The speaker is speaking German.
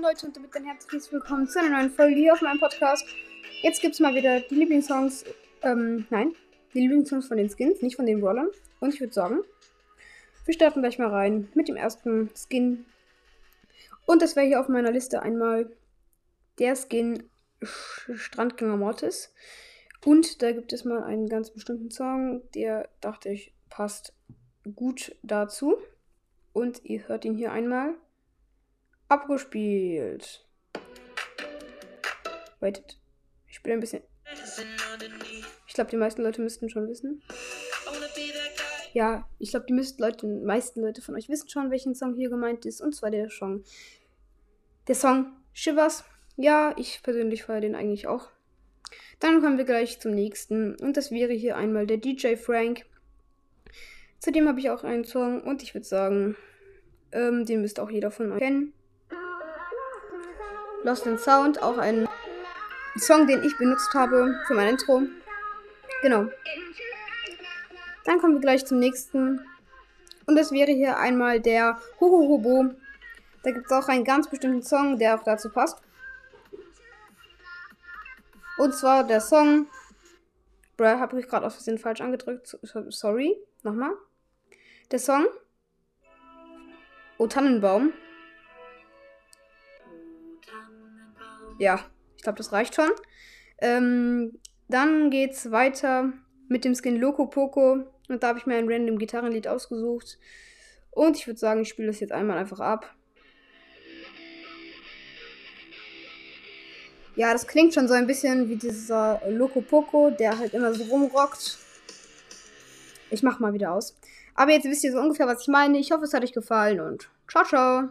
Leute und damit ein herzliches Willkommen zu einer neuen Folge hier auf meinem Podcast. Jetzt gibt es mal wieder die Lieblingssongs, ähm, nein, die Lieblingssongs von den Skins, nicht von den Rollern. Und ich würde sagen, wir starten gleich mal rein mit dem ersten Skin. Und das wäre hier auf meiner Liste einmal der Skin Strandgänger Mortis. Und da gibt es mal einen ganz bestimmten Song, der dachte ich passt gut dazu. Und ihr hört ihn hier einmal abgespielt. Waitet. Ich spiele ein bisschen. Ich glaube, die meisten Leute müssten schon wissen. Ja, ich glaube, die müssten Leute, meisten Leute von euch wissen schon, welchen Song hier gemeint ist. Und zwar der Song. Der Song Shivers. Ja, ich persönlich feiere den eigentlich auch. Dann kommen wir gleich zum nächsten. Und das wäre hier einmal der DJ Frank. Zudem habe ich auch einen Song und ich würde sagen, ähm, den müsste auch jeder von euch kennen. Lost in Sound, auch ein Song, den ich benutzt habe für mein Intro. Genau. Dann kommen wir gleich zum nächsten. Und das wäre hier einmal der Hohohobo. Da gibt es auch einen ganz bestimmten Song, der auch dazu passt. Und zwar der Song. Bruh, habe ich gerade aus Versehen falsch angedrückt. Sorry. Nochmal. Der Song. O Tannenbaum. Ja, ich glaube, das reicht schon. Ähm, dann geht's weiter mit dem Skin Loco Poco. Und da habe ich mir ein random Gitarrenlied ausgesucht. Und ich würde sagen, ich spiele das jetzt einmal einfach ab. Ja, das klingt schon so ein bisschen wie dieser Loco Poco, der halt immer so rumrockt. Ich mach mal wieder aus. Aber jetzt wisst ihr so ungefähr, was ich meine. Ich hoffe, es hat euch gefallen und ciao, ciao.